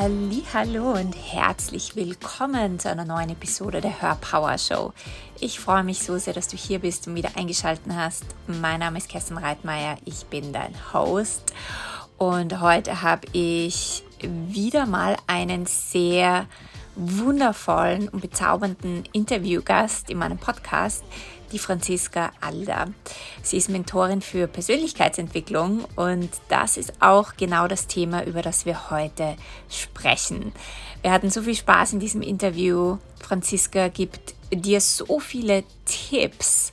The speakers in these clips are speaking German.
Hallo und herzlich willkommen zu einer neuen Episode der Hörpower Show. Ich freue mich so sehr, dass du hier bist und wieder eingeschaltet hast. Mein Name ist Kerstin Reitmeier, ich bin dein Host und heute habe ich wieder mal einen sehr wundervollen und bezaubernden Interviewgast in meinem Podcast, die Franziska Alder. Sie ist Mentorin für Persönlichkeitsentwicklung und das ist auch genau das Thema, über das wir heute sprechen. Wir hatten so viel Spaß in diesem Interview. Franziska gibt dir so viele Tipps,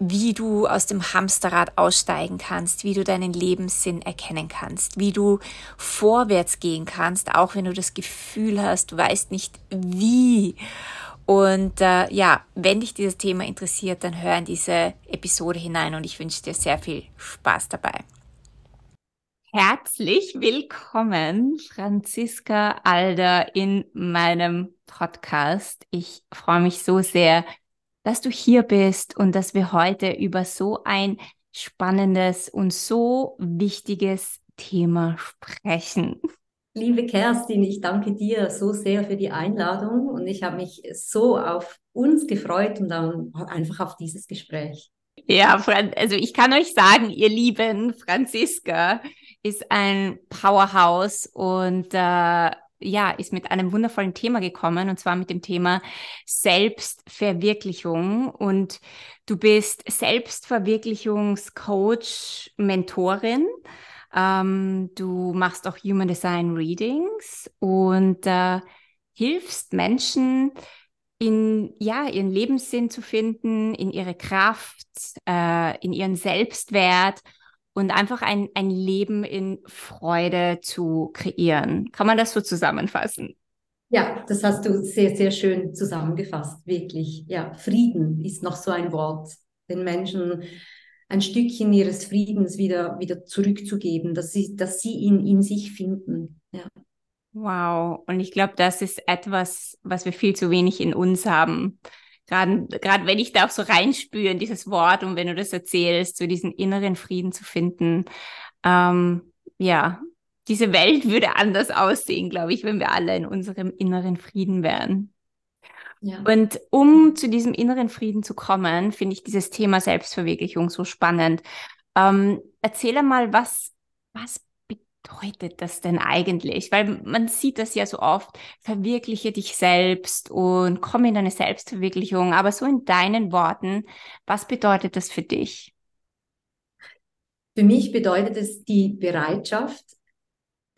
wie du aus dem Hamsterrad aussteigen kannst, wie du deinen Lebenssinn erkennen kannst, wie du vorwärts gehen kannst, auch wenn du das Gefühl hast, du weißt nicht wie. Und äh, ja, wenn dich dieses Thema interessiert, dann hör in diese Episode hinein und ich wünsche dir sehr viel Spaß dabei. Herzlich willkommen, Franziska Alder, in meinem Podcast. Ich freue mich so sehr, dass du hier bist und dass wir heute über so ein spannendes und so wichtiges Thema sprechen. Liebe Kerstin, ich danke dir so sehr für die Einladung und ich habe mich so auf uns gefreut und dann einfach auf dieses Gespräch. Ja, also ich kann euch sagen, ihr Lieben, Franziska ist ein Powerhouse und äh, ja, ist mit einem wundervollen Thema gekommen und zwar mit dem Thema Selbstverwirklichung und du bist Selbstverwirklichungscoach, Mentorin ähm, du machst auch Human Design Readings und äh, hilfst Menschen, in ja, ihren Lebenssinn zu finden, in ihre Kraft, äh, in ihren Selbstwert und einfach ein, ein Leben in Freude zu kreieren. Kann man das so zusammenfassen? Ja, das hast du sehr, sehr schön zusammengefasst, wirklich. Ja, Frieden ist noch so ein Wort, den Menschen ein Stückchen ihres Friedens wieder, wieder zurückzugeben, dass sie, dass sie ihn in sich finden. Ja. Wow. Und ich glaube, das ist etwas, was wir viel zu wenig in uns haben. Gerade, gerade wenn ich da auch so reinspüre in dieses Wort und wenn du das erzählst, so diesen inneren Frieden zu finden. Ähm, ja, diese Welt würde anders aussehen, glaube ich, wenn wir alle in unserem inneren Frieden wären. Ja. Und um zu diesem inneren Frieden zu kommen, finde ich dieses Thema Selbstverwirklichung so spannend. Ähm, erzähle mal, was, was bedeutet das denn eigentlich? Weil man sieht das ja so oft, verwirkliche dich selbst und komme in deine Selbstverwirklichung. Aber so in deinen Worten, was bedeutet das für dich? Für mich bedeutet es die Bereitschaft,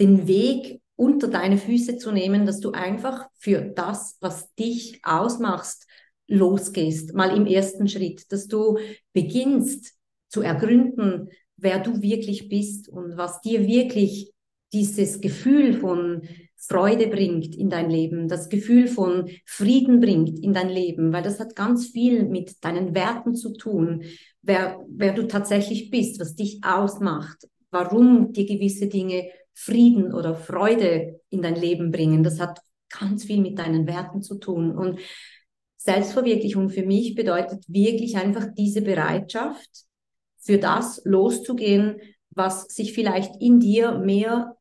den Weg unter deine Füße zu nehmen, dass du einfach für das, was dich ausmachst, losgehst, mal im ersten Schritt, dass du beginnst zu ergründen, wer du wirklich bist und was dir wirklich dieses Gefühl von Freude bringt in dein Leben, das Gefühl von Frieden bringt in dein Leben, weil das hat ganz viel mit deinen Werten zu tun, wer, wer du tatsächlich bist, was dich ausmacht, warum dir gewisse Dinge Frieden oder Freude in dein Leben bringen. Das hat ganz viel mit deinen Werten zu tun. Und Selbstverwirklichung für mich bedeutet wirklich einfach diese Bereitschaft, für das loszugehen, was sich vielleicht in dir mehr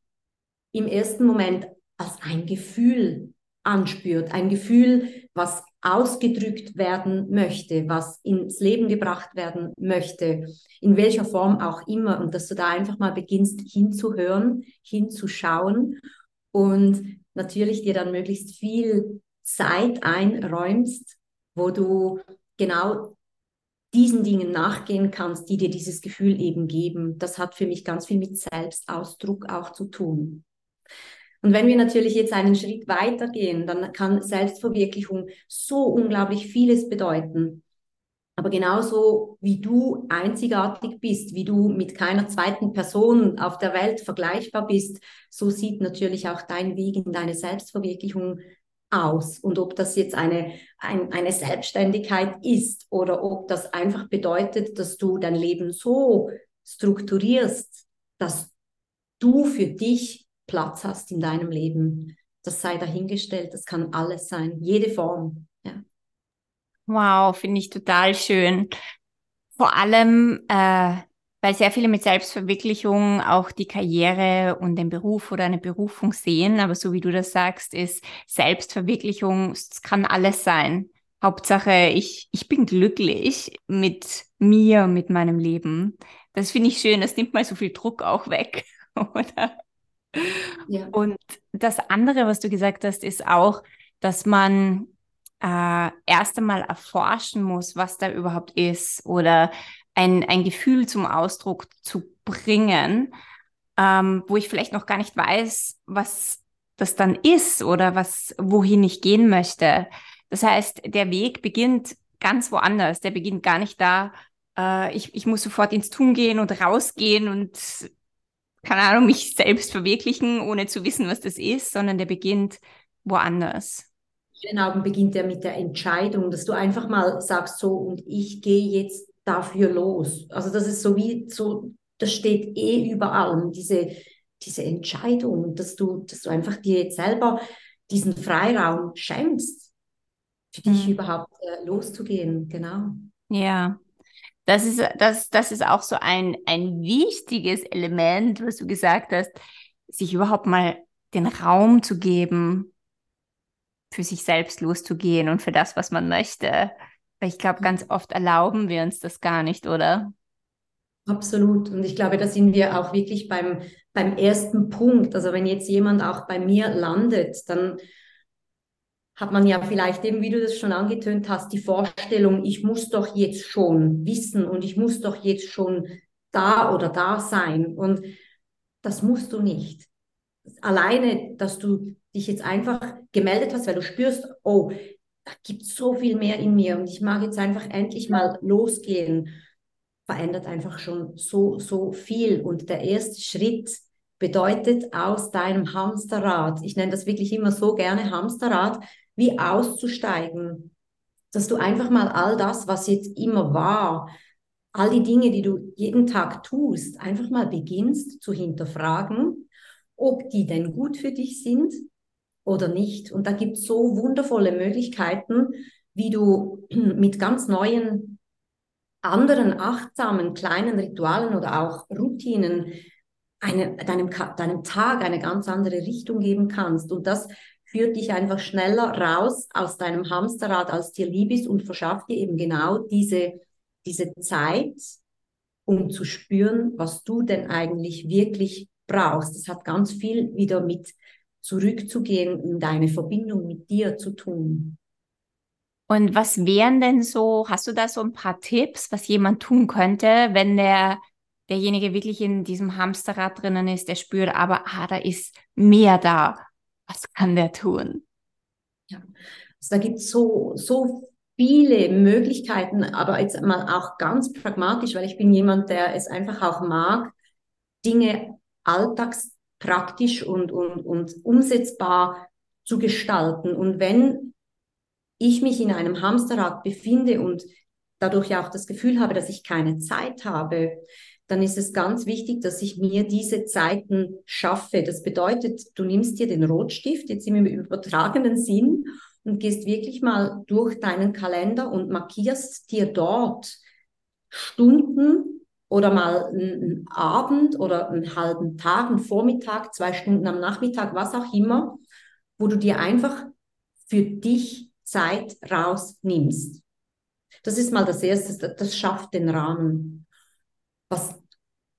im ersten Moment als ein Gefühl anspürt. Ein Gefühl, was ausgedrückt werden möchte, was ins Leben gebracht werden möchte, in welcher Form auch immer. Und dass du da einfach mal beginnst hinzuhören, hinzuschauen und natürlich dir dann möglichst viel Zeit einräumst, wo du genau diesen Dingen nachgehen kannst, die dir dieses Gefühl eben geben. Das hat für mich ganz viel mit Selbstausdruck auch zu tun. Und wenn wir natürlich jetzt einen Schritt weitergehen, dann kann Selbstverwirklichung so unglaublich vieles bedeuten. Aber genauso wie du einzigartig bist, wie du mit keiner zweiten Person auf der Welt vergleichbar bist, so sieht natürlich auch dein Weg in deine Selbstverwirklichung aus. Und ob das jetzt eine, ein, eine Selbstständigkeit ist oder ob das einfach bedeutet, dass du dein Leben so strukturierst, dass du für dich Platz hast in deinem Leben. Das sei dahingestellt, das kann alles sein, jede Form. Ja. Wow, finde ich total schön. Vor allem, äh, Weil sehr viele mit Selbstverwirklichung auch die Karriere und den Beruf oder eine Berufung sehen. Aber so wie du das sagst, ist Selbstverwirklichung, es kann alles sein. Hauptsache, ich, ich bin glücklich mit mir, mit meinem Leben. Das finde ich schön. Das nimmt mal so viel Druck auch weg, oder? Ja. Und das andere, was du gesagt hast, ist auch, dass man äh, erst einmal erforschen muss, was da überhaupt ist oder ein, ein Gefühl zum Ausdruck zu bringen, ähm, wo ich vielleicht noch gar nicht weiß, was das dann ist oder was, wohin ich gehen möchte. Das heißt, der Weg beginnt ganz woanders. Der beginnt gar nicht da, äh, ich, ich muss sofort ins Tun gehen und rausgehen und keine Ahnung, mich selbst verwirklichen, ohne zu wissen, was das ist, sondern der beginnt woanders. Augen beginnt er mit der Entscheidung, dass du einfach mal sagst, so, und ich gehe jetzt dafür los. Also das ist so wie so, das steht eh überall, diese, diese Entscheidung, dass du, dass du einfach dir jetzt selber diesen Freiraum schenkst, für dich mhm. überhaupt äh, loszugehen, genau. Ja, das ist, das, das ist auch so ein, ein wichtiges Element, was du gesagt hast, sich überhaupt mal den Raum zu geben, für sich selbst loszugehen und für das, was man möchte. Weil ich glaube, ganz oft erlauben wir uns das gar nicht, oder? Absolut. Und ich glaube, da sind wir auch wirklich beim, beim ersten Punkt. Also wenn jetzt jemand auch bei mir landet, dann hat man ja vielleicht eben, wie du das schon angetönt hast, die Vorstellung, ich muss doch jetzt schon wissen und ich muss doch jetzt schon da oder da sein. Und das musst du nicht. Alleine, dass du dich jetzt einfach gemeldet hast, weil du spürst, oh, da gibt so viel mehr in mir und ich mag jetzt einfach endlich mal losgehen, verändert einfach schon so, so viel. Und der erste Schritt bedeutet aus deinem Hamsterrad, ich nenne das wirklich immer so gerne Hamsterrad, wie auszusteigen, dass du einfach mal all das, was jetzt immer war, all die Dinge, die du jeden Tag tust, einfach mal beginnst zu hinterfragen, ob die denn gut für dich sind oder nicht. Und da gibt es so wundervolle Möglichkeiten, wie du mit ganz neuen, anderen, achtsamen, kleinen Ritualen oder auch Routinen eine, deinem, deinem Tag eine ganz andere Richtung geben kannst. Und das führt dich einfach schneller raus aus deinem Hamsterrad, als dir lieb ist und verschafft dir eben genau diese, diese Zeit, um zu spüren, was du denn eigentlich wirklich brauchst. Das hat ganz viel wieder mit zurückzugehen in deine Verbindung mit dir zu tun. Und was wären denn so, hast du da so ein paar Tipps, was jemand tun könnte, wenn der derjenige wirklich in diesem Hamsterrad drinnen ist, der spürt, aber ah, da ist mehr da was kann der tun? Ja, also da gibt es so, so viele Möglichkeiten, aber jetzt mal auch ganz pragmatisch, weil ich bin jemand, der es einfach auch mag, Dinge alltagspraktisch und, und, und umsetzbar zu gestalten. Und wenn ich mich in einem Hamsterrad befinde und dadurch auch das Gefühl habe, dass ich keine Zeit habe, dann ist es ganz wichtig, dass ich mir diese Zeiten schaffe. Das bedeutet, du nimmst dir den Rotstift jetzt im übertragenen Sinn und gehst wirklich mal durch deinen Kalender und markierst dir dort Stunden oder mal einen Abend oder einen halben Tag, einen Vormittag, zwei Stunden am Nachmittag, was auch immer, wo du dir einfach für dich Zeit rausnimmst. Das ist mal das Erste, das schafft den Rahmen. Was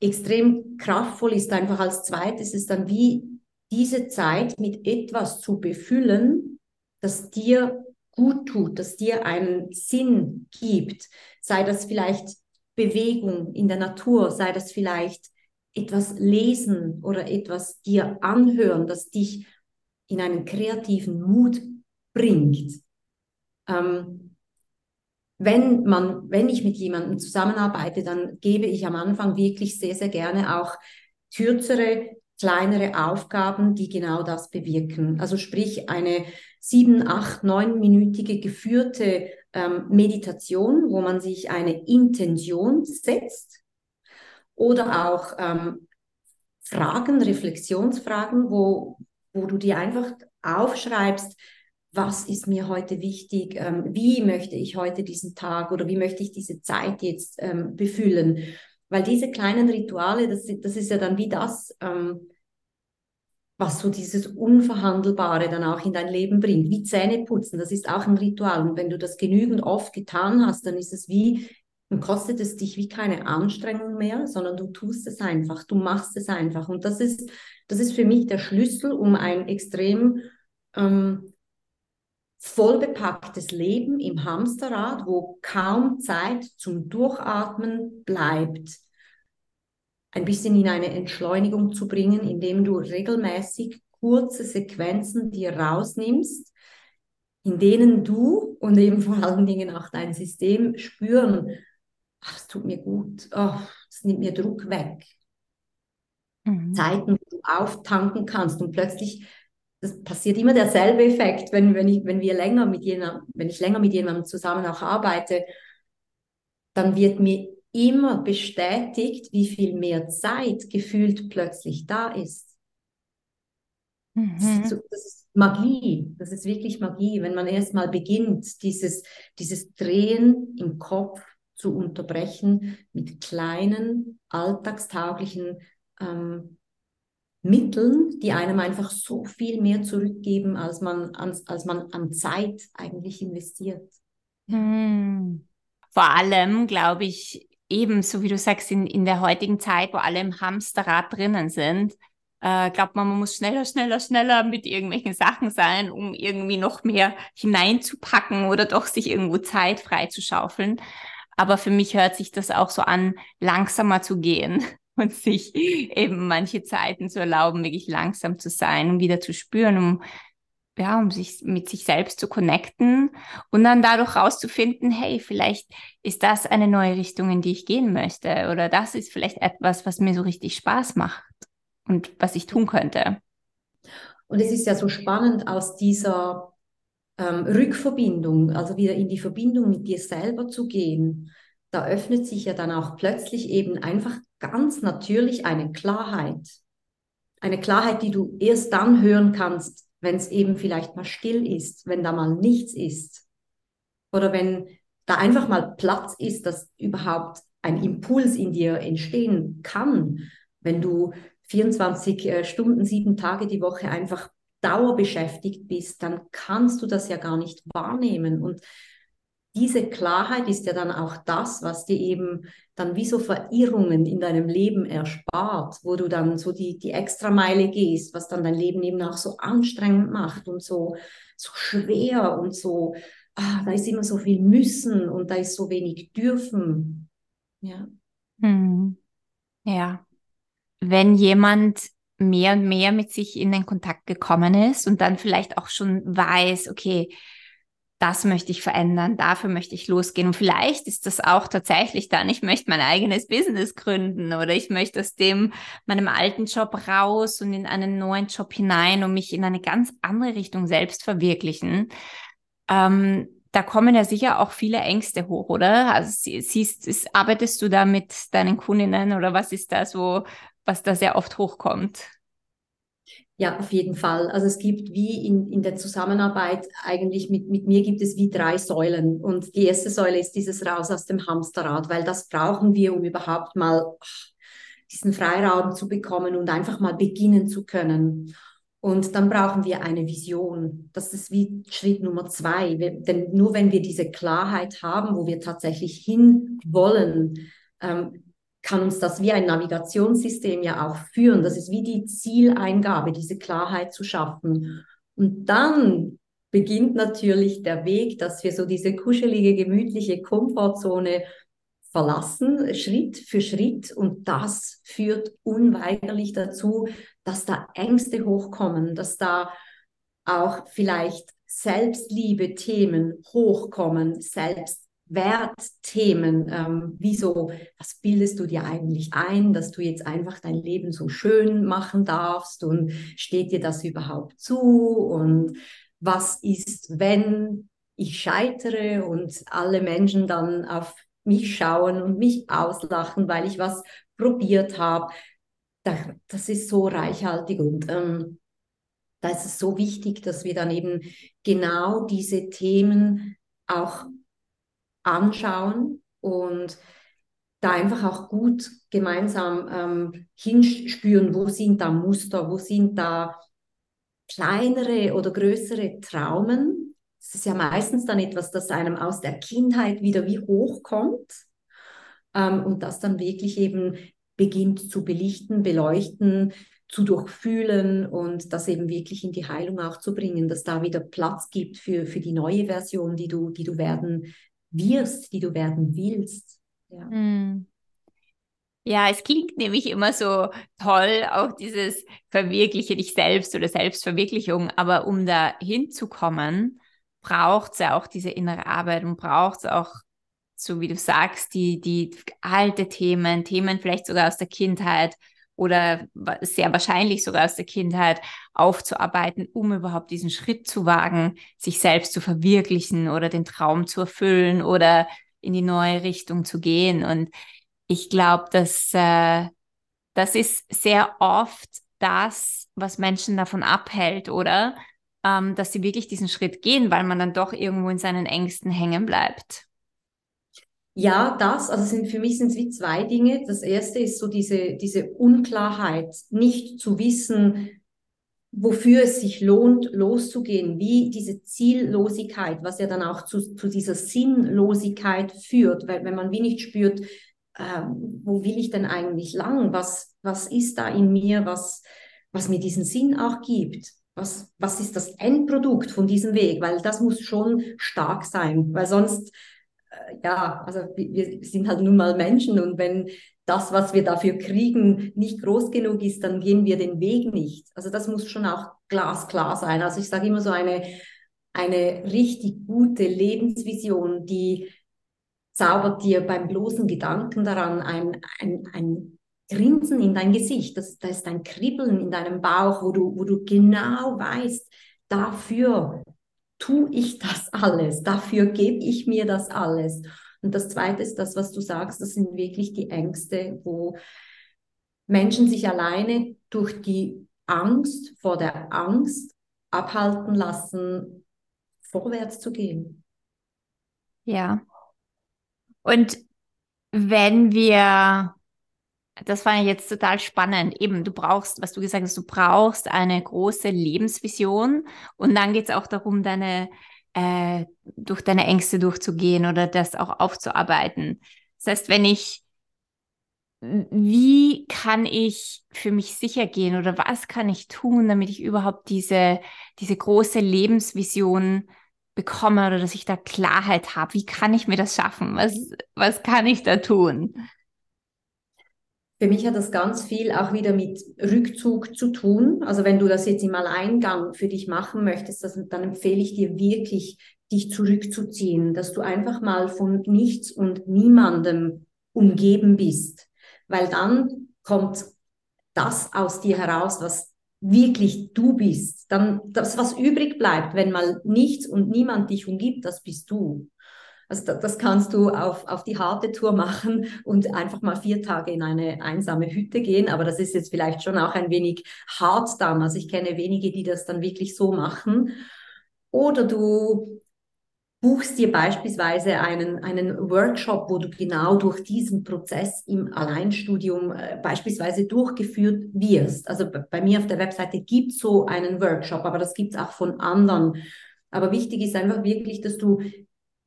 extrem kraftvoll ist, einfach als zweites, ist dann wie diese Zeit mit etwas zu befüllen, das dir gut tut, das dir einen Sinn gibt. Sei das vielleicht Bewegung in der Natur, sei das vielleicht etwas lesen oder etwas dir anhören, das dich in einen kreativen Mut bringt. Ähm, wenn man, wenn ich mit jemandem zusammenarbeite, dann gebe ich am Anfang wirklich sehr, sehr gerne auch kürzere, kleinere Aufgaben, die genau das bewirken. Also sprich eine sieben, acht, neunminütige geführte ähm, Meditation, wo man sich eine Intention setzt oder auch ähm, Fragen, Reflexionsfragen, wo, wo du dir einfach aufschreibst, was ist mir heute wichtig, ähm, wie möchte ich heute diesen Tag oder wie möchte ich diese Zeit jetzt ähm, befüllen. weil diese kleinen Rituale, das, das ist ja dann wie das, ähm, was so dieses Unverhandelbare dann auch in dein Leben bringt, wie Zähne putzen, das ist auch ein Ritual. Und wenn du das genügend oft getan hast, dann ist es wie, dann kostet es dich wie keine Anstrengung mehr, sondern du tust es einfach, du machst es einfach. Und das ist, das ist für mich der Schlüssel, um ein extrem ähm, vollbepacktes Leben im Hamsterrad, wo kaum Zeit zum Durchatmen bleibt, ein bisschen in eine Entschleunigung zu bringen, indem du regelmäßig kurze Sequenzen dir rausnimmst, in denen du und eben vor allen Dingen auch dein System spüren, ach, es tut mir gut, ach, es nimmt mir Druck weg. Mhm. Zeiten, wo du auftanken kannst und plötzlich das passiert immer derselbe Effekt, wenn, wenn, ich, wenn wir länger mit jemandem, wenn ich länger mit jemandem zusammen auch arbeite, dann wird mir immer bestätigt, wie viel mehr Zeit gefühlt plötzlich da ist. Mhm. Das, ist so, das, ist Magie, das ist wirklich Magie, wenn man erstmal beginnt, dieses, dieses Drehen im Kopf zu unterbrechen mit kleinen, alltagstauglichen ähm, Mitteln, die einem einfach so viel mehr zurückgeben, als man an, als man an Zeit eigentlich investiert. Hm. Vor allem, glaube ich, eben, so wie du sagst, in, in der heutigen Zeit, wo alle im Hamsterrad drinnen sind, äh, glaubt man, man muss schneller, schneller, schneller mit irgendwelchen Sachen sein, um irgendwie noch mehr hineinzupacken oder doch sich irgendwo Zeit freizuschaufeln. Aber für mich hört sich das auch so an, langsamer zu gehen und sich eben manche Zeiten zu erlauben, wirklich langsam zu sein und wieder zu spüren, um ja, um sich mit sich selbst zu connecten und dann dadurch rauszufinden, hey, vielleicht ist das eine neue Richtung, in die ich gehen möchte oder das ist vielleicht etwas, was mir so richtig Spaß macht und was ich tun könnte. Und es ist ja so spannend aus dieser ähm, Rückverbindung, also wieder in die Verbindung mit dir selber zu gehen. Da öffnet sich ja dann auch plötzlich eben einfach ganz natürlich eine Klarheit. Eine Klarheit, die du erst dann hören kannst, wenn es eben vielleicht mal still ist, wenn da mal nichts ist. Oder wenn da einfach mal Platz ist, dass überhaupt ein Impuls in dir entstehen kann, wenn du 24 äh, Stunden, sieben Tage die Woche einfach dauerbeschäftigt bist, dann kannst du das ja gar nicht wahrnehmen. Und diese Klarheit ist ja dann auch das, was dir eben dann wie so Verirrungen in deinem Leben erspart, wo du dann so die, die Extrameile gehst, was dann dein Leben eben auch so anstrengend macht und so, so schwer und so, ah, da ist immer so viel müssen und da ist so wenig dürfen. Ja. Hm. Ja. Wenn jemand mehr und mehr mit sich in den Kontakt gekommen ist und dann vielleicht auch schon weiß, okay, das möchte ich verändern, dafür möchte ich losgehen. Und vielleicht ist das auch tatsächlich dann, ich möchte mein eigenes Business gründen oder ich möchte aus dem meinem alten Job raus und in einen neuen Job hinein und mich in eine ganz andere Richtung selbst verwirklichen. Ähm, da kommen ja sicher auch viele Ängste hoch, oder? Also siehst, ist, arbeitest du da mit deinen Kundinnen oder was ist da so, was da sehr oft hochkommt? Ja, auf jeden Fall. Also es gibt wie in, in der Zusammenarbeit eigentlich mit, mit mir gibt es wie drei Säulen. Und die erste Säule ist dieses Raus aus dem Hamsterrad, weil das brauchen wir, um überhaupt mal diesen Freiraum zu bekommen und einfach mal beginnen zu können. Und dann brauchen wir eine Vision. Das ist wie Schritt Nummer zwei. Wir, denn nur wenn wir diese Klarheit haben, wo wir tatsächlich hin wollen, ähm, kann uns das wie ein Navigationssystem ja auch führen. Das ist wie die Zieleingabe, diese Klarheit zu schaffen. Und dann beginnt natürlich der Weg, dass wir so diese kuschelige, gemütliche Komfortzone verlassen, Schritt für Schritt. Und das führt unweigerlich dazu, dass da Ängste hochkommen, dass da auch vielleicht Selbstliebe-Themen hochkommen, Selbst Wertthemen, ähm, wie was bildest du dir eigentlich ein, dass du jetzt einfach dein Leben so schön machen darfst und steht dir das überhaupt zu und was ist, wenn ich scheitere und alle Menschen dann auf mich schauen und mich auslachen, weil ich was probiert habe. Das ist so reichhaltig und ähm, da ist es so wichtig, dass wir dann eben genau diese Themen auch anschauen und da einfach auch gut gemeinsam ähm, hinspüren, wo sind da Muster, wo sind da kleinere oder größere Traumen. Es ist ja meistens dann etwas, das einem aus der Kindheit wieder wie hochkommt ähm, und das dann wirklich eben beginnt zu belichten, beleuchten, zu durchfühlen und das eben wirklich in die Heilung auch zu bringen, dass da wieder Platz gibt für, für die neue Version, die du, die du werden wirst, die du werden willst. Ja. Mm. Ja, es klingt nämlich immer so toll, auch dieses Verwirkliche dich selbst oder Selbstverwirklichung, aber um da hinzukommen, braucht es ja auch diese innere Arbeit und braucht es auch, so wie du sagst, die, die alte Themen, Themen vielleicht sogar aus der Kindheit oder sehr wahrscheinlich sogar aus der Kindheit aufzuarbeiten, um überhaupt diesen Schritt zu wagen, sich selbst zu verwirklichen oder den Traum zu erfüllen oder in die neue Richtung zu gehen. Und ich glaube, dass äh, das ist sehr oft das, was Menschen davon abhält, oder? Ähm, dass sie wirklich diesen Schritt gehen, weil man dann doch irgendwo in seinen Ängsten hängen bleibt. Ja, das, also sind, für mich sind es wie zwei Dinge. Das erste ist so diese, diese Unklarheit, nicht zu wissen, wofür es sich lohnt, loszugehen, wie diese Ziellosigkeit, was ja dann auch zu, zu dieser Sinnlosigkeit führt, weil wenn man wie nicht spürt, äh, wo will ich denn eigentlich lang? Was, was ist da in mir, was, was mir diesen Sinn auch gibt? Was, was ist das Endprodukt von diesem Weg? Weil das muss schon stark sein, weil sonst, ja, also wir sind halt nun mal Menschen und wenn das, was wir dafür kriegen, nicht groß genug ist, dann gehen wir den Weg nicht. Also das muss schon auch glasklar sein. Also ich sage immer so eine, eine richtig gute Lebensvision, die zaubert dir beim bloßen Gedanken daran ein, ein, ein Grinsen in dein Gesicht. Das, das ist ein Kribbeln in deinem Bauch, wo du, wo du genau weißt, dafür tue ich das alles, dafür gebe ich mir das alles. Und das Zweite ist das, was du sagst, das sind wirklich die Ängste, wo Menschen sich alleine durch die Angst vor der Angst abhalten lassen, vorwärts zu gehen. Ja, und wenn wir, das fand ich jetzt total spannend, eben du brauchst, was du gesagt hast, du brauchst eine große Lebensvision und dann geht es auch darum, deine, äh, durch deine Ängste durchzugehen oder das auch aufzuarbeiten. Das heißt, wenn ich, wie kann ich für mich sicher gehen oder was kann ich tun, damit ich überhaupt diese, diese große Lebensvision bekomme oder dass ich da Klarheit habe. Wie kann ich mir das schaffen? Was, was kann ich da tun? Für mich hat das ganz viel auch wieder mit Rückzug zu tun. Also wenn du das jetzt im Alleingang für dich machen möchtest, das, dann empfehle ich dir wirklich, dich zurückzuziehen, dass du einfach mal von nichts und niemandem umgeben bist, weil dann kommt das aus dir heraus, was wirklich du bist, dann das, was übrig bleibt, wenn mal nichts und niemand dich umgibt, das bist du. Also das, das kannst du auf, auf die harte Tour machen und einfach mal vier Tage in eine einsame Hütte gehen. Aber das ist jetzt vielleicht schon auch ein wenig hart dann. Also ich kenne wenige, die das dann wirklich so machen. Oder du buchst dir beispielsweise einen, einen Workshop, wo du genau durch diesen Prozess im Alleinstudium äh, beispielsweise durchgeführt wirst. Also bei mir auf der Webseite gibt es so einen Workshop, aber das gibt es auch von anderen. Aber wichtig ist einfach wirklich, dass du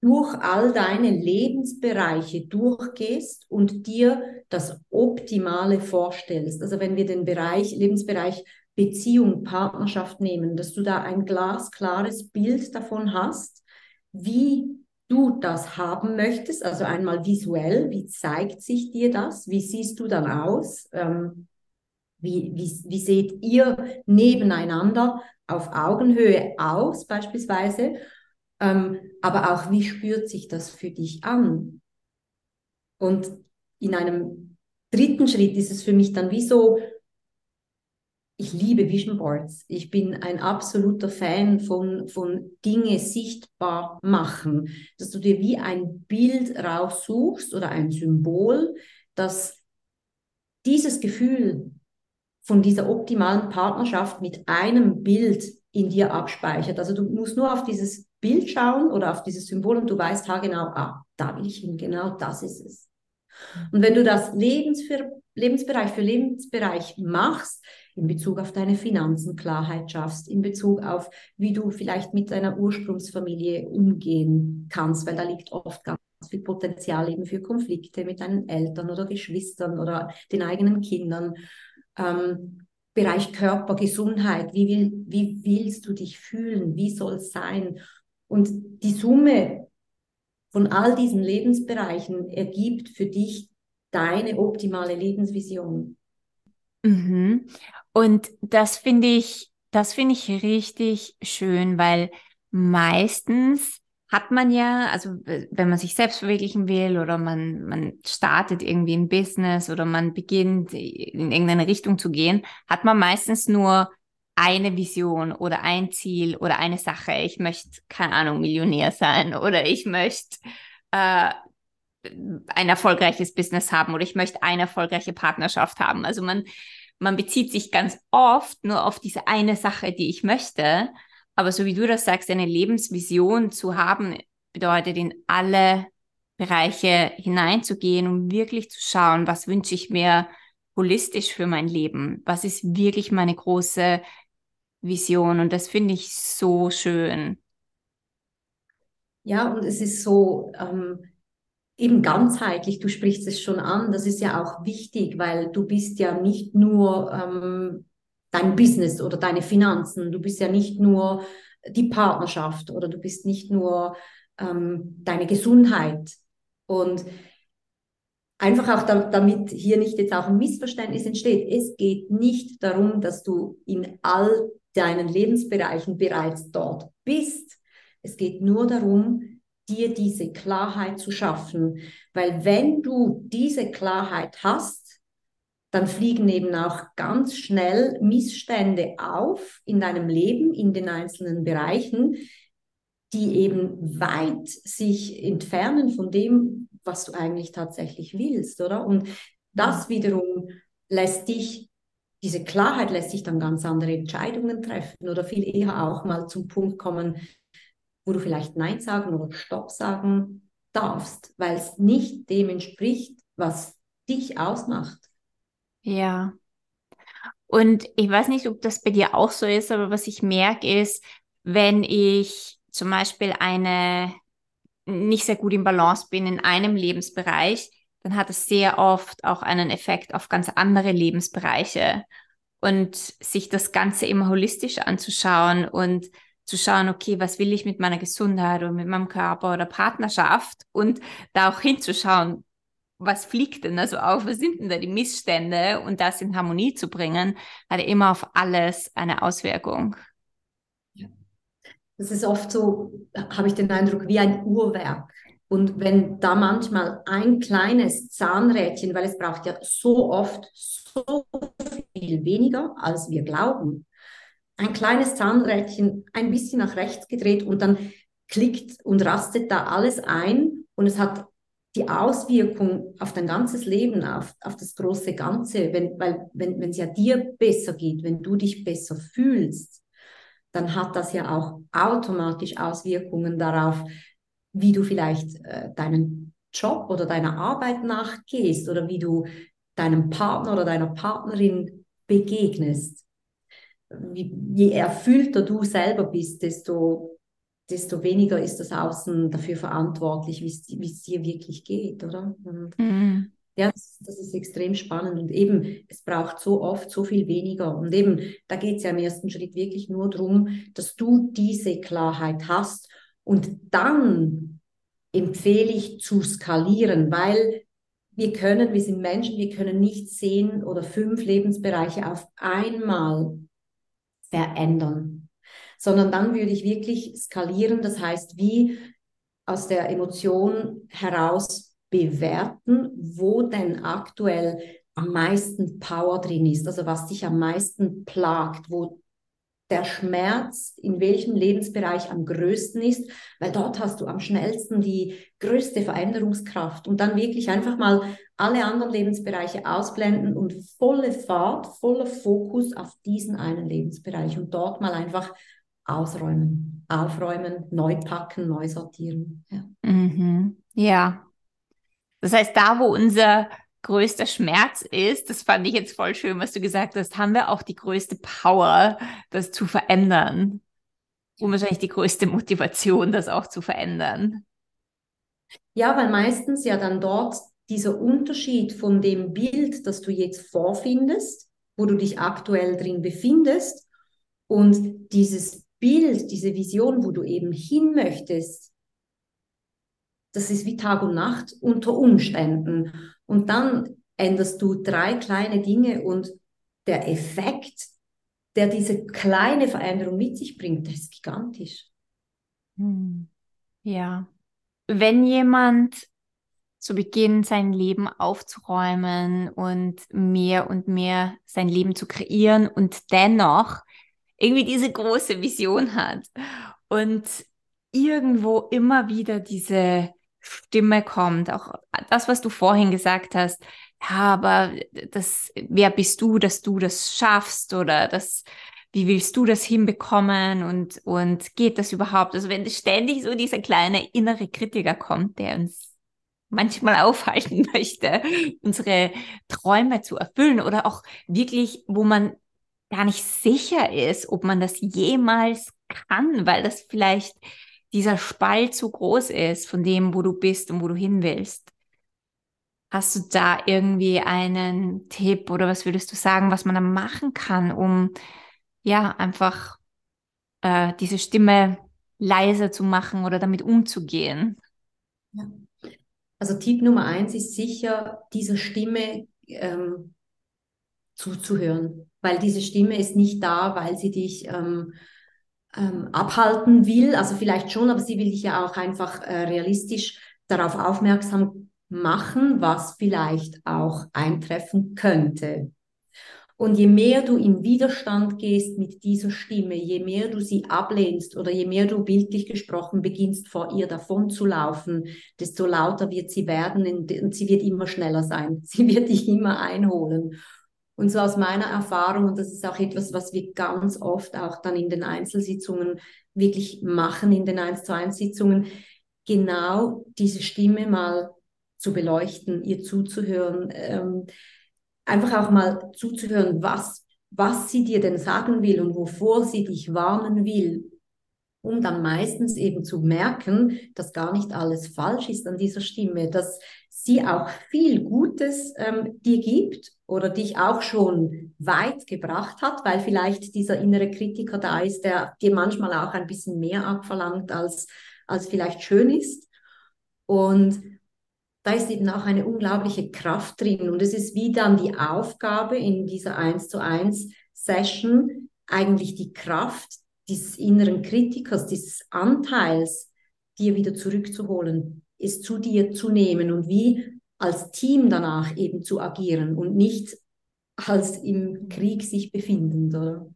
durch all deine Lebensbereiche durchgehst und dir das Optimale vorstellst. Also wenn wir den Bereich, Lebensbereich Beziehung, Partnerschaft nehmen, dass du da ein glasklares Bild davon hast, wie du das haben möchtest. Also einmal visuell, wie zeigt sich dir das? Wie siehst du dann aus? Ähm, wie, wie, wie seht ihr nebeneinander auf Augenhöhe aus beispielsweise? Ähm, aber auch, wie spürt sich das für dich an? Und in einem dritten Schritt ist es für mich dann wie so, ich liebe Vision Boards. Ich bin ein absoluter Fan von, von Dinge sichtbar machen, dass du dir wie ein Bild raussuchst oder ein Symbol, das dieses Gefühl von dieser optimalen Partnerschaft mit einem Bild in dir abspeichert. Also du musst nur auf dieses Bild schauen oder auf dieses Symbol und du weißt haargenau, ah, da will ich hin, genau das ist es. Und wenn du das Lebens für, Lebensbereich für Lebensbereich machst, in Bezug auf deine Finanzen Klarheit schaffst, in Bezug auf, wie du vielleicht mit deiner Ursprungsfamilie umgehen kannst, weil da liegt oft ganz viel Potenzial eben für Konflikte mit deinen Eltern oder Geschwistern oder den eigenen Kindern. Ähm, Bereich Körper, Gesundheit, wie, will, wie willst du dich fühlen, wie soll es sein? Und die Summe von all diesen Lebensbereichen ergibt für dich deine optimale Lebensvision. Mhm. Und das finde ich, das finde ich richtig schön, weil meistens hat man ja, also wenn man sich selbst verwirklichen will oder man, man startet irgendwie ein Business oder man beginnt in irgendeine Richtung zu gehen, hat man meistens nur eine Vision oder ein Ziel oder eine Sache. Ich möchte, keine Ahnung, Millionär sein oder ich möchte äh, ein erfolgreiches Business haben oder ich möchte eine erfolgreiche Partnerschaft haben. Also man, man bezieht sich ganz oft nur auf diese eine Sache, die ich möchte. Aber so wie du das sagst, eine Lebensvision zu haben, bedeutet in alle Bereiche hineinzugehen, um wirklich zu schauen, was wünsche ich mir holistisch für mein Leben? Was ist wirklich meine große Vision? Und das finde ich so schön. Ja, und es ist so ähm, eben ganzheitlich, du sprichst es schon an, das ist ja auch wichtig, weil du bist ja nicht nur ähm, dein Business oder deine Finanzen. Du bist ja nicht nur die Partnerschaft oder du bist nicht nur ähm, deine Gesundheit. Und einfach auch da, damit hier nicht jetzt auch ein Missverständnis entsteht. Es geht nicht darum, dass du in all deinen Lebensbereichen bereits dort bist. Es geht nur darum, dir diese Klarheit zu schaffen. Weil wenn du diese Klarheit hast, dann fliegen eben auch ganz schnell Missstände auf in deinem Leben, in den einzelnen Bereichen, die eben weit sich entfernen von dem, was du eigentlich tatsächlich willst, oder? Und das wiederum lässt dich, diese Klarheit lässt dich dann ganz andere Entscheidungen treffen oder viel eher auch mal zum Punkt kommen, wo du vielleicht Nein sagen oder Stopp sagen darfst, weil es nicht dem entspricht, was dich ausmacht. Ja. Und ich weiß nicht, ob das bei dir auch so ist, aber was ich merke ist, wenn ich zum Beispiel eine nicht sehr gut im Balance bin in einem Lebensbereich, dann hat es sehr oft auch einen Effekt auf ganz andere Lebensbereiche. Und sich das Ganze immer holistisch anzuschauen und zu schauen, okay, was will ich mit meiner Gesundheit oder mit meinem Körper oder Partnerschaft und da auch hinzuschauen, was fliegt denn also auf, was sind denn da die Missstände und das in Harmonie zu bringen, hat immer auf alles eine Auswirkung. Das ist oft so, habe ich den Eindruck, wie ein Uhrwerk. Und wenn da manchmal ein kleines Zahnrädchen, weil es braucht ja so oft so viel weniger, als wir glauben, ein kleines Zahnrädchen ein bisschen nach rechts gedreht und dann klickt und rastet da alles ein und es hat die Auswirkung auf dein ganzes Leben, auf, auf das große Ganze, wenn, weil wenn es ja dir besser geht, wenn du dich besser fühlst, dann hat das ja auch automatisch Auswirkungen darauf, wie du vielleicht äh, deinen Job oder deiner Arbeit nachgehst oder wie du deinem Partner oder deiner Partnerin begegnest. Wie, je erfüllter du selber bist, desto desto weniger ist das Außen dafür verantwortlich, wie es dir wirklich geht, oder? Mhm. Ja, das, das, ist extrem spannend und eben, es braucht so oft so viel weniger. Und eben, da geht es ja im ersten Schritt wirklich nur darum, dass du diese Klarheit hast und dann empfehle ich zu skalieren, weil wir können, wir sind Menschen, wir können nicht zehn oder fünf Lebensbereiche auf einmal verändern sondern dann würde ich wirklich skalieren, das heißt, wie aus der Emotion heraus bewerten, wo denn aktuell am meisten Power drin ist, also was dich am meisten plagt, wo der Schmerz in welchem Lebensbereich am größten ist, weil dort hast du am schnellsten die größte Veränderungskraft und dann wirklich einfach mal alle anderen Lebensbereiche ausblenden und volle Fahrt, voller Fokus auf diesen einen Lebensbereich und dort mal einfach ausräumen, aufräumen, neu packen, neu sortieren. Ja. Mhm. ja. Das heißt, da, wo unser größter Schmerz ist, das fand ich jetzt voll schön, was du gesagt hast, haben wir auch die größte Power, das zu verändern. Und wahrscheinlich die größte Motivation, das auch zu verändern. Ja, weil meistens ja dann dort dieser Unterschied von dem Bild, das du jetzt vorfindest, wo du dich aktuell drin befindest, und dieses Bild, diese Vision, wo du eben hin möchtest, das ist wie Tag und Nacht unter Umständen. Und dann änderst du drei kleine Dinge und der Effekt, der diese kleine Veränderung mit sich bringt, der ist gigantisch. Hm. Ja. Wenn jemand zu Beginn sein Leben aufzuräumen und mehr und mehr sein Leben zu kreieren und dennoch irgendwie diese große Vision hat und irgendwo immer wieder diese Stimme kommt, auch das, was du vorhin gesagt hast, ja, aber das, wer bist du, dass du das schaffst oder das, wie willst du das hinbekommen und, und geht das überhaupt? Also wenn ständig so dieser kleine innere Kritiker kommt, der uns manchmal aufhalten möchte, unsere Träume zu erfüllen oder auch wirklich, wo man gar nicht sicher ist, ob man das jemals kann, weil das vielleicht dieser Spalt zu groß ist von dem, wo du bist und wo du hin willst. Hast du da irgendwie einen Tipp oder was würdest du sagen, was man da machen kann, um ja einfach äh, diese Stimme leiser zu machen oder damit umzugehen? Ja. Also Tipp Nummer eins ist sicher, dieser Stimme ähm, zuzuhören, weil diese Stimme ist nicht da, weil sie dich ähm, ähm, abhalten will. Also vielleicht schon, aber sie will dich ja auch einfach äh, realistisch darauf aufmerksam machen, was vielleicht auch eintreffen könnte. Und je mehr du in Widerstand gehst mit dieser Stimme, je mehr du sie ablehnst oder je mehr du bildlich gesprochen beginnst, vor ihr davon zu laufen, desto lauter wird sie werden und sie wird immer schneller sein. Sie wird dich immer einholen. Und so aus meiner Erfahrung, und das ist auch etwas, was wir ganz oft auch dann in den Einzelsitzungen wirklich machen, in den 1 zu 1 Sitzungen, genau diese Stimme mal zu beleuchten, ihr zuzuhören, ähm, einfach auch mal zuzuhören, was, was sie dir denn sagen will und wovor sie dich warnen will, um dann meistens eben zu merken, dass gar nicht alles falsch ist an dieser Stimme, dass sie auch viel Gutes ähm, dir gibt oder dich auch schon weit gebracht hat, weil vielleicht dieser innere Kritiker da ist, der dir manchmal auch ein bisschen mehr abverlangt, als, als vielleicht schön ist. Und da ist eben auch eine unglaubliche Kraft drin. Und es ist wie dann die Aufgabe in dieser 1 zu 1 Session, eigentlich die Kraft dieses inneren Kritikers, dieses Anteils, dir wieder zurückzuholen, es zu dir zu nehmen und wie als Team danach eben zu agieren und nicht als im Krieg sich befindend, oder?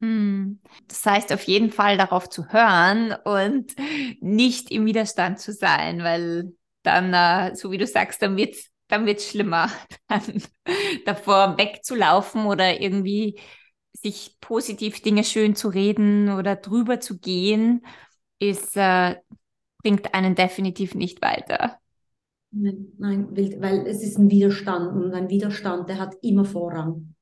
Hm. Das heißt auf jeden Fall darauf zu hören und nicht im Widerstand zu sein, weil dann, äh, so wie du sagst, dann wird es dann wird's schlimmer, dann davor wegzulaufen oder irgendwie sich positiv Dinge schön zu reden oder drüber zu gehen, ist, äh, bringt einen definitiv nicht weiter. Nein, nein, weil es ist ein Widerstand und ein Widerstand, der hat immer Vorrang.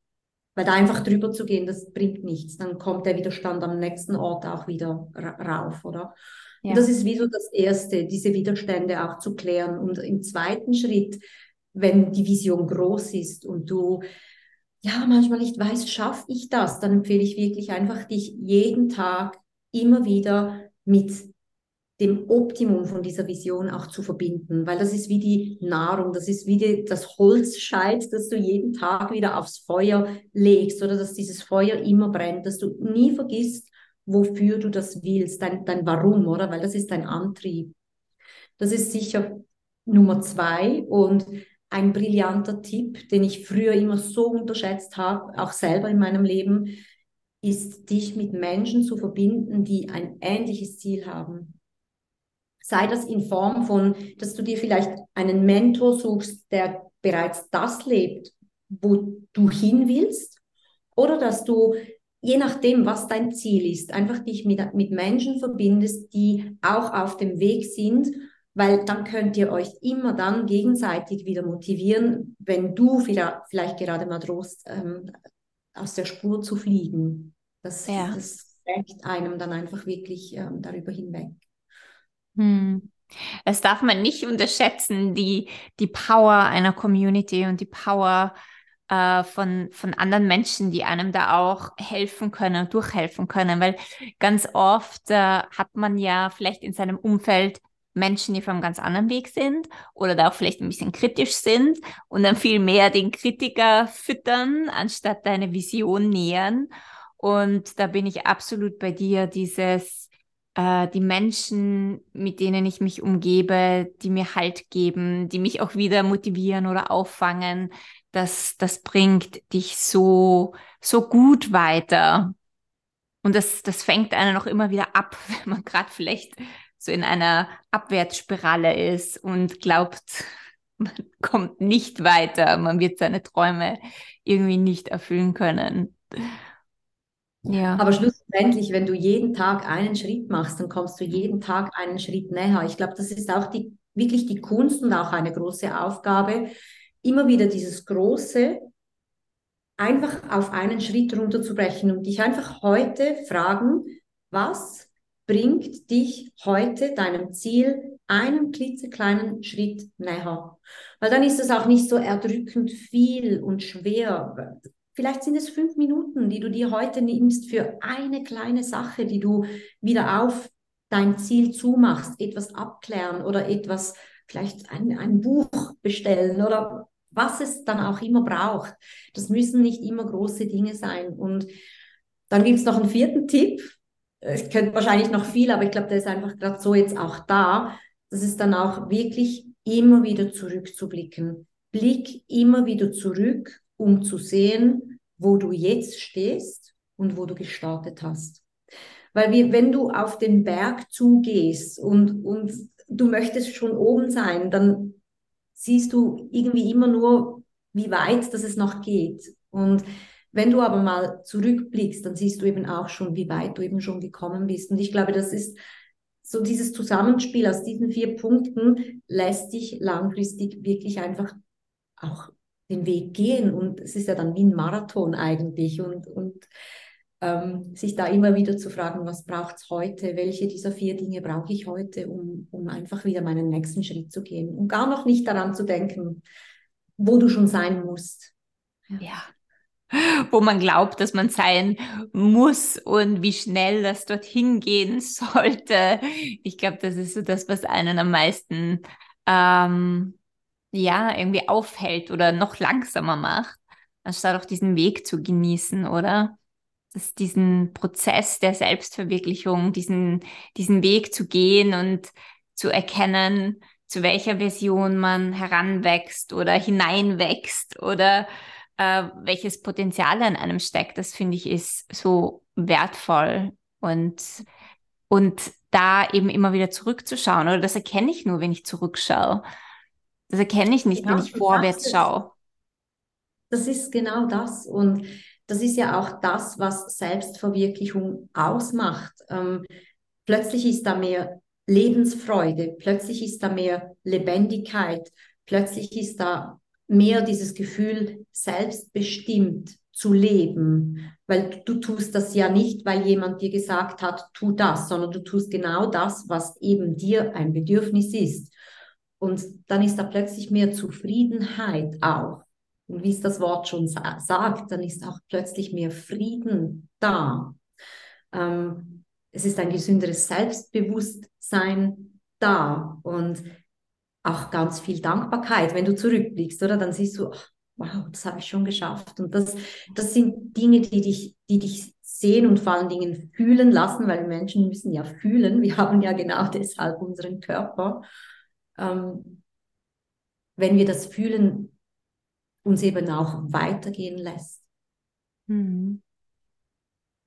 Weil da einfach drüber zu gehen, das bringt nichts. Dann kommt der Widerstand am nächsten Ort auch wieder rauf, oder? Ja. Das ist wie so das Erste, diese Widerstände auch zu klären. Und im zweiten Schritt, wenn die Vision groß ist und du ja manchmal nicht weißt, schaffe ich das, dann empfehle ich wirklich einfach, dich jeden Tag immer wieder mit dem Optimum von dieser Vision auch zu verbinden, weil das ist wie die Nahrung, das ist wie die, das Holzscheit, das du jeden Tag wieder aufs Feuer legst oder dass dieses Feuer immer brennt, dass du nie vergisst, wofür du das willst, dein, dein Warum, oder? Weil das ist dein Antrieb. Das ist sicher Nummer zwei und ein brillanter Tipp, den ich früher immer so unterschätzt habe, auch selber in meinem Leben, ist, dich mit Menschen zu verbinden, die ein ähnliches Ziel haben. Sei das in Form von, dass du dir vielleicht einen Mentor suchst, der bereits das lebt, wo du hin willst, oder dass du, je nachdem, was dein Ziel ist, einfach dich mit, mit Menschen verbindest, die auch auf dem Weg sind, weil dann könnt ihr euch immer dann gegenseitig wieder motivieren, wenn du vielleicht gerade mal drohst, ähm, aus der Spur zu fliegen. Das, ja. das trägt einem dann einfach wirklich ähm, darüber hinweg. Hm. Das darf man nicht unterschätzen, die, die Power einer Community und die Power äh, von, von anderen Menschen, die einem da auch helfen können, durchhelfen können. Weil ganz oft äh, hat man ja vielleicht in seinem Umfeld Menschen, die auf einem ganz anderen Weg sind oder da auch vielleicht ein bisschen kritisch sind und dann viel mehr den Kritiker füttern, anstatt deine Vision nähern. Und da bin ich absolut bei dir, dieses äh, die Menschen, mit denen ich mich umgebe, die mir Halt geben, die mich auch wieder motivieren oder auffangen, das, das bringt dich so, so gut weiter. Und das, das fängt einen auch immer wieder ab, wenn man gerade vielleicht so in einer Abwärtsspirale ist und glaubt, man kommt nicht weiter, man wird seine Träume irgendwie nicht erfüllen können. Ja. Aber schlussendlich, wenn du jeden Tag einen Schritt machst, dann kommst du jeden Tag einen Schritt näher. Ich glaube, das ist auch die, wirklich die Kunst und auch eine große Aufgabe, immer wieder dieses Große einfach auf einen Schritt runterzubrechen und dich einfach heute fragen, was bringt dich heute deinem Ziel einen klitzekleinen Schritt näher? Weil dann ist es auch nicht so erdrückend viel und schwer. Vielleicht sind es fünf Minuten, die du dir heute nimmst für eine kleine Sache, die du wieder auf dein Ziel zumachst, etwas abklären oder etwas, vielleicht ein, ein Buch bestellen oder was es dann auch immer braucht. Das müssen nicht immer große Dinge sein. Und dann gibt es noch einen vierten Tipp. Ich könnte wahrscheinlich noch viel, aber ich glaube, der ist einfach gerade so jetzt auch da. Das ist dann auch wirklich immer wieder zurückzublicken. Blick immer wieder zurück um zu sehen, wo du jetzt stehst und wo du gestartet hast. Weil wir, wenn du auf den Berg zugehst und, und du möchtest schon oben sein, dann siehst du irgendwie immer nur, wie weit das es noch geht. Und wenn du aber mal zurückblickst, dann siehst du eben auch schon, wie weit du eben schon gekommen bist. Und ich glaube, das ist so dieses Zusammenspiel aus diesen vier Punkten lässt dich langfristig wirklich einfach auch den Weg gehen. Und es ist ja dann wie ein Marathon eigentlich. Und, und ähm, sich da immer wieder zu fragen, was braucht es heute? Welche dieser vier Dinge brauche ich heute, um, um einfach wieder meinen nächsten Schritt zu gehen? Und gar noch nicht daran zu denken, wo du schon sein musst. ja. ja wo man glaubt, dass man sein muss und wie schnell das dorthin gehen sollte. Ich glaube, das ist so das, was einen am meisten ähm, ja, irgendwie aufhält oder noch langsamer macht, anstatt auch diesen Weg zu genießen, oder? Das, diesen Prozess der Selbstverwirklichung, diesen, diesen Weg zu gehen und zu erkennen, zu welcher Version man heranwächst oder hineinwächst oder äh, welches Potenzial in einem steckt, das finde ich ist so wertvoll und, und da eben immer wieder zurückzuschauen oder das erkenne ich nur, wenn ich zurückschaue. Das erkenne ich nicht, genau, wenn ich vorwärts schaue. Das ist genau das. Und das ist ja auch das, was Selbstverwirklichung ausmacht. Ähm, plötzlich ist da mehr Lebensfreude, plötzlich ist da mehr Lebendigkeit, plötzlich ist da mehr dieses Gefühl, selbstbestimmt zu leben. Weil du tust das ja nicht, weil jemand dir gesagt hat, tu das, sondern du tust genau das, was eben dir ein Bedürfnis ist. Und dann ist da plötzlich mehr Zufriedenheit auch. Und wie es das Wort schon sa sagt, dann ist auch plötzlich mehr Frieden da. Ähm, es ist ein gesünderes Selbstbewusstsein da und auch ganz viel Dankbarkeit, wenn du zurückblickst, oder? Dann siehst du, ach, wow, das habe ich schon geschafft. Und das, das sind Dinge, die dich, die dich sehen und vor allen Dingen fühlen lassen, weil Menschen müssen ja fühlen. Wir haben ja genau deshalb unseren Körper ähm, wenn wir das fühlen, uns eben auch weitergehen lässt. Mhm.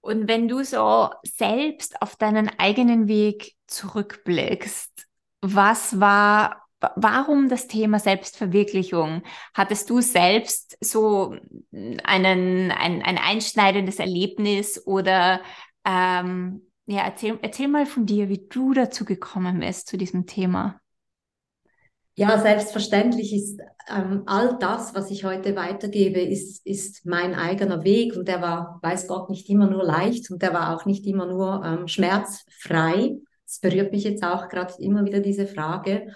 Und wenn du so selbst auf deinen eigenen Weg zurückblickst, was war, warum das Thema Selbstverwirklichung? Hattest du selbst so einen, ein, ein einschneidendes Erlebnis oder ähm, ja, erzähl, erzähl mal von dir, wie du dazu gekommen bist, zu diesem Thema. Ja, selbstverständlich ist ähm, all das, was ich heute weitergebe, ist, ist mein eigener Weg und der war, weiß Gott, nicht immer nur leicht und der war auch nicht immer nur ähm, schmerzfrei. Es berührt mich jetzt auch gerade immer wieder diese Frage.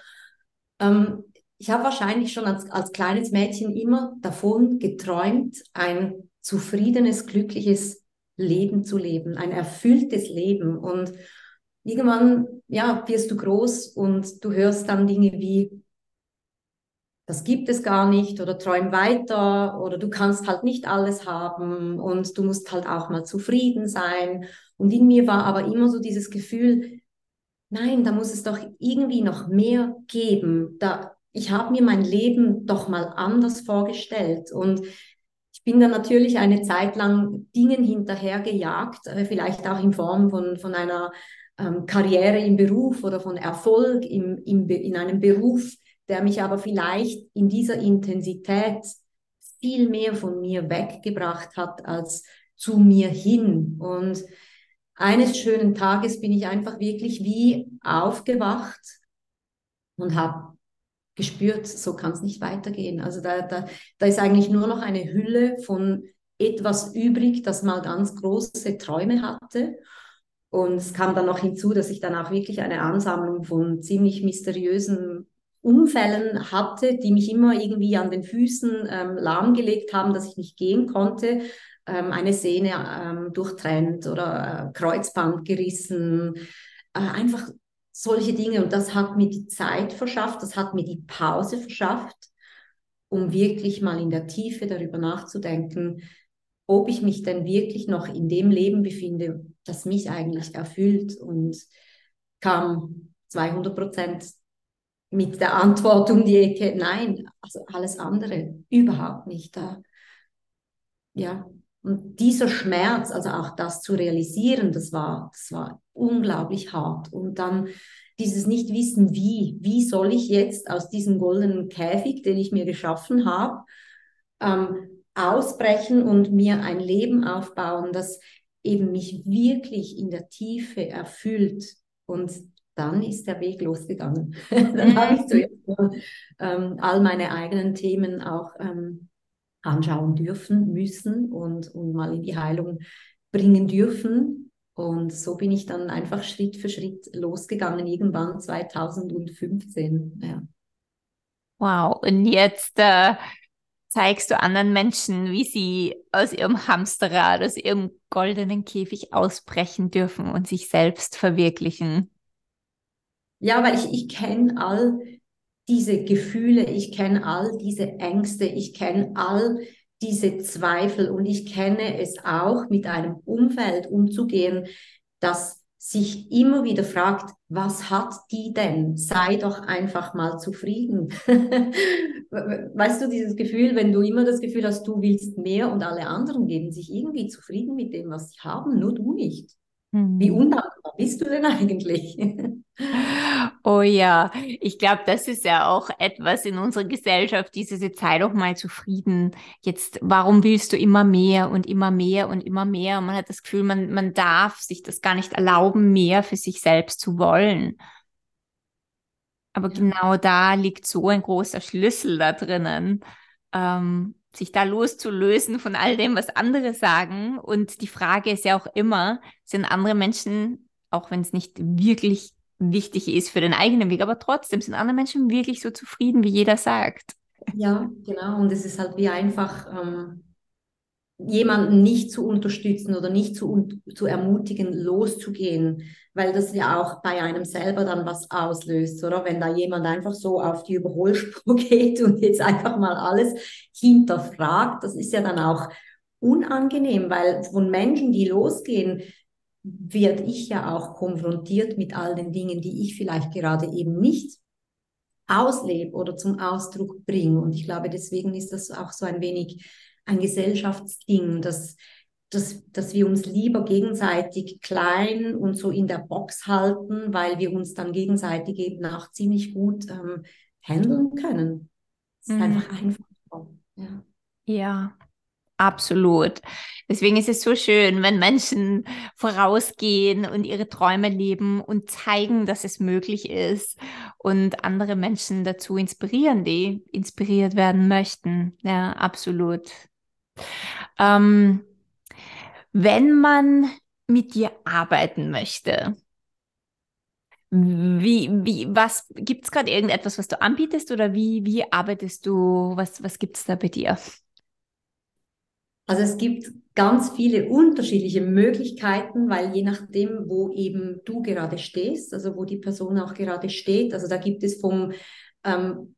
Ähm, ich habe wahrscheinlich schon als, als kleines Mädchen immer davon geträumt, ein zufriedenes, glückliches Leben zu leben, ein erfülltes Leben. Und irgendwann, ja, wirst du groß und du hörst dann Dinge wie, das gibt es gar nicht oder träum weiter oder du kannst halt nicht alles haben und du musst halt auch mal zufrieden sein. Und in mir war aber immer so dieses Gefühl, nein, da muss es doch irgendwie noch mehr geben. Da, ich habe mir mein Leben doch mal anders vorgestellt und ich bin dann natürlich eine Zeit lang Dingen hinterhergejagt, äh, vielleicht auch in Form von, von einer ähm, Karriere im Beruf oder von Erfolg im, im, in einem Beruf, der mich aber vielleicht in dieser Intensität viel mehr von mir weggebracht hat als zu mir hin. Und eines schönen Tages bin ich einfach wirklich wie aufgewacht und habe gespürt, so kann es nicht weitergehen. Also da, da, da ist eigentlich nur noch eine Hülle von etwas übrig, das mal ganz große Träume hatte. Und es kam dann noch hinzu, dass ich dann auch wirklich eine Ansammlung von ziemlich mysteriösen Unfällen hatte, die mich immer irgendwie an den Füßen ähm, lahmgelegt haben, dass ich nicht gehen konnte. Ähm, eine Sehne ähm, durchtrennt oder äh, Kreuzband gerissen. Äh, einfach solche Dinge. Und das hat mir die Zeit verschafft, das hat mir die Pause verschafft, um wirklich mal in der Tiefe darüber nachzudenken, ob ich mich denn wirklich noch in dem Leben befinde, das mich eigentlich erfüllt. Und kam 200 Prozent mit der Antwort um die Ecke, nein, also alles andere überhaupt nicht da. Ja, und dieser Schmerz, also auch das zu realisieren, das war, das war unglaublich hart. Und dann dieses Nicht-Wissen, wie, wie soll ich jetzt aus diesem goldenen Käfig, den ich mir geschaffen habe, ähm, ausbrechen und mir ein Leben aufbauen, das eben mich wirklich in der Tiefe erfüllt. Und dann ist der Weg losgegangen. dann habe ich zuerst mal, ähm, all meine eigenen Themen auch ähm, anschauen dürfen, müssen und, und mal in die Heilung bringen dürfen. Und so bin ich dann einfach Schritt für Schritt losgegangen, irgendwann 2015. Ja. Wow, und jetzt äh, zeigst du anderen Menschen, wie sie aus ihrem Hamsterrad, aus ihrem goldenen Käfig ausbrechen dürfen und sich selbst verwirklichen. Ja, weil ich, ich kenne all diese Gefühle, ich kenne all diese Ängste, ich kenne all diese Zweifel und ich kenne es auch, mit einem Umfeld umzugehen, das sich immer wieder fragt, was hat die denn? Sei doch einfach mal zufrieden. weißt du, dieses Gefühl, wenn du immer das Gefühl hast, du willst mehr und alle anderen geben sich irgendwie zufrieden mit dem, was sie haben, nur du nicht. Hm. Wie undankbar bist du denn eigentlich? Oh ja, ich glaube, das ist ja auch etwas in unserer Gesellschaft, diese Zeit auch mal zufrieden. Jetzt, warum willst du immer mehr und immer mehr und immer mehr? man hat das Gefühl, man, man darf sich das gar nicht erlauben, mehr für sich selbst zu wollen. Aber genau da liegt so ein großer Schlüssel da drinnen, ähm, sich da loszulösen von all dem, was andere sagen. Und die Frage ist ja auch immer, sind andere Menschen, auch wenn es nicht wirklich wichtig ist für den eigenen Weg, aber trotzdem sind andere Menschen wirklich so zufrieden, wie jeder sagt. Ja, genau. Und es ist halt wie einfach, ähm, jemanden nicht zu unterstützen oder nicht zu, zu ermutigen, loszugehen, weil das ja auch bei einem selber dann was auslöst, oder? Wenn da jemand einfach so auf die Überholspur geht und jetzt einfach mal alles hinterfragt, das ist ja dann auch unangenehm, weil von Menschen, die losgehen, werde ich ja auch konfrontiert mit all den Dingen, die ich vielleicht gerade eben nicht auslebe oder zum Ausdruck bringe. Und ich glaube, deswegen ist das auch so ein wenig ein Gesellschaftsding, dass, dass, dass wir uns lieber gegenseitig klein und so in der Box halten, weil wir uns dann gegenseitig eben auch ziemlich gut ähm, handeln können. Es ist mhm. einfach einfach. Ja. ja, Absolut. Deswegen ist es so schön, wenn Menschen vorausgehen und ihre Träume leben und zeigen, dass es möglich ist und andere Menschen dazu inspirieren, die inspiriert werden möchten. Ja, absolut. Ähm, wenn man mit dir arbeiten möchte, wie, wie, was gibt es gerade irgendetwas, was du anbietest oder wie, wie arbeitest du? Was, was gibt es da bei dir? Also es gibt ganz viele unterschiedliche Möglichkeiten, weil je nachdem, wo eben du gerade stehst, also wo die Person auch gerade steht, also da gibt es vom ähm,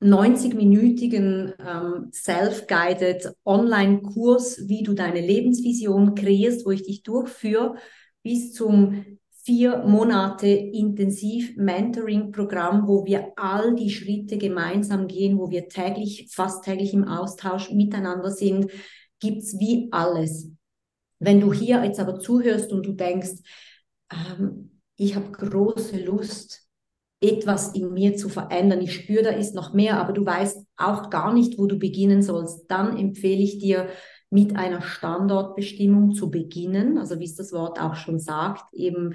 90-minütigen ähm, Self-Guided Online-Kurs, wie du deine Lebensvision kreierst, wo ich dich durchführe, bis zum vier Monate intensiv Mentoring-Programm, wo wir all die Schritte gemeinsam gehen, wo wir täglich, fast täglich im Austausch miteinander sind, gibt's wie alles. Wenn du hier jetzt aber zuhörst und du denkst, ähm, ich habe große Lust, etwas in mir zu verändern, ich spüre, da ist noch mehr, aber du weißt auch gar nicht, wo du beginnen sollst, dann empfehle ich dir, mit einer Standortbestimmung zu beginnen, also wie es das Wort auch schon sagt, eben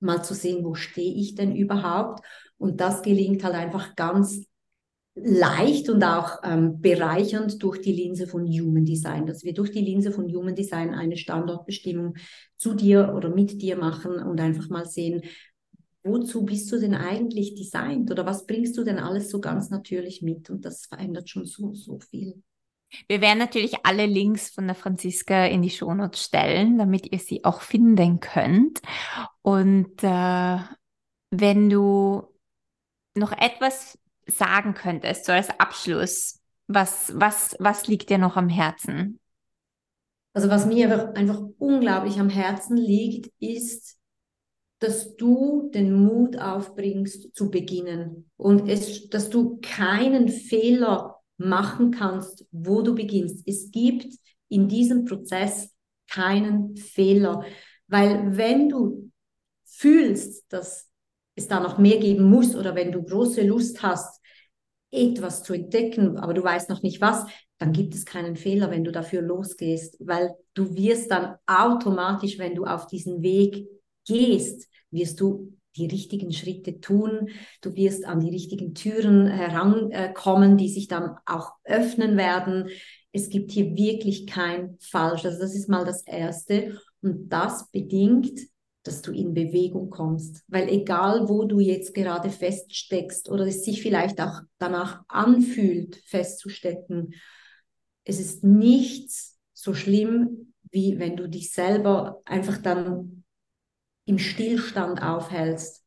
mal zu sehen, wo stehe ich denn überhaupt. Und das gelingt halt einfach ganz leicht und auch ähm, bereichernd durch die Linse von Human Design, dass wir durch die Linse von Human Design eine Standortbestimmung zu dir oder mit dir machen und einfach mal sehen, wozu bist du denn eigentlich designt oder was bringst du denn alles so ganz natürlich mit und das verändert schon so, so viel. Wir werden natürlich alle Links von der Franziska in die Shownotes stellen, damit ihr sie auch finden könnt. Und äh, wenn du noch etwas sagen könntest, so als Abschluss, was, was, was liegt dir noch am Herzen? Also was mir einfach unglaublich am Herzen liegt, ist, dass du den Mut aufbringst zu beginnen und es, dass du keinen Fehler machen kannst, wo du beginnst. Es gibt in diesem Prozess keinen Fehler, weil wenn du fühlst, dass es da noch mehr geben muss oder wenn du große Lust hast, etwas zu entdecken, aber du weißt noch nicht was, dann gibt es keinen Fehler, wenn du dafür losgehst, weil du wirst dann automatisch, wenn du auf diesen Weg gehst, wirst du die richtigen Schritte tun, du wirst an die richtigen Türen herankommen, die sich dann auch öffnen werden. Es gibt hier wirklich kein Falsch. Also das ist mal das Erste. Und das bedingt dass du in Bewegung kommst. Weil egal, wo du jetzt gerade feststeckst oder es sich vielleicht auch danach anfühlt, festzustecken, es ist nichts so schlimm, wie wenn du dich selber einfach dann im Stillstand aufhältst.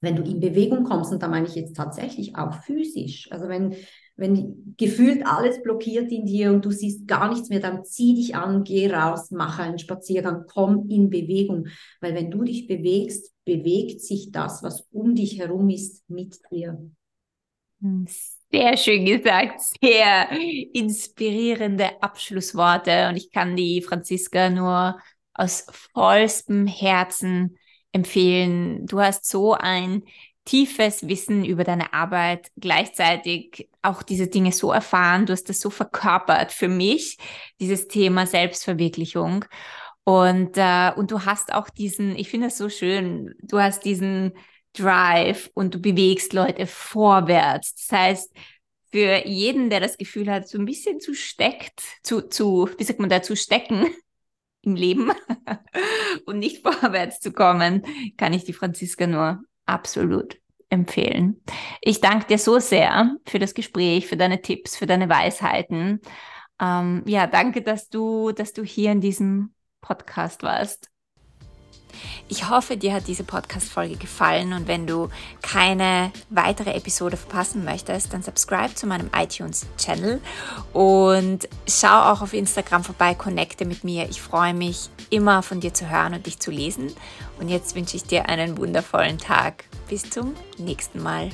Wenn du in Bewegung kommst, und da meine ich jetzt tatsächlich auch physisch, also wenn wenn gefühlt alles blockiert in dir und du siehst gar nichts mehr, dann zieh dich an, geh raus, mach einen Spaziergang, komm in Bewegung. Weil wenn du dich bewegst, bewegt sich das, was um dich herum ist, mit dir. Sehr schön gesagt, sehr inspirierende Abschlussworte. Und ich kann die Franziska nur aus vollstem Herzen empfehlen. Du hast so ein tiefes Wissen über deine Arbeit, gleichzeitig auch diese Dinge so erfahren, du hast das so verkörpert für mich, dieses Thema Selbstverwirklichung. Und, äh, und du hast auch diesen, ich finde es so schön, du hast diesen Drive und du bewegst Leute vorwärts. Das heißt, für jeden, der das Gefühl hat, so ein bisschen zu steckt, zu, zu, wie sagt man da, zu stecken im Leben und nicht vorwärts zu kommen, kann ich die Franziska nur absolut empfehlen. Ich danke dir so sehr für das Gespräch, für deine Tipps, für deine Weisheiten. Ähm, ja, danke, dass du, dass du hier in diesem Podcast warst. Ich hoffe, dir hat diese Podcast-Folge gefallen und wenn du keine weitere Episode verpassen möchtest, dann subscribe zu meinem iTunes-Channel und schau auch auf Instagram vorbei, connecte mit mir. Ich freue mich immer von dir zu hören und dich zu lesen. Und jetzt wünsche ich dir einen wundervollen Tag. Bis zum nächsten Mal.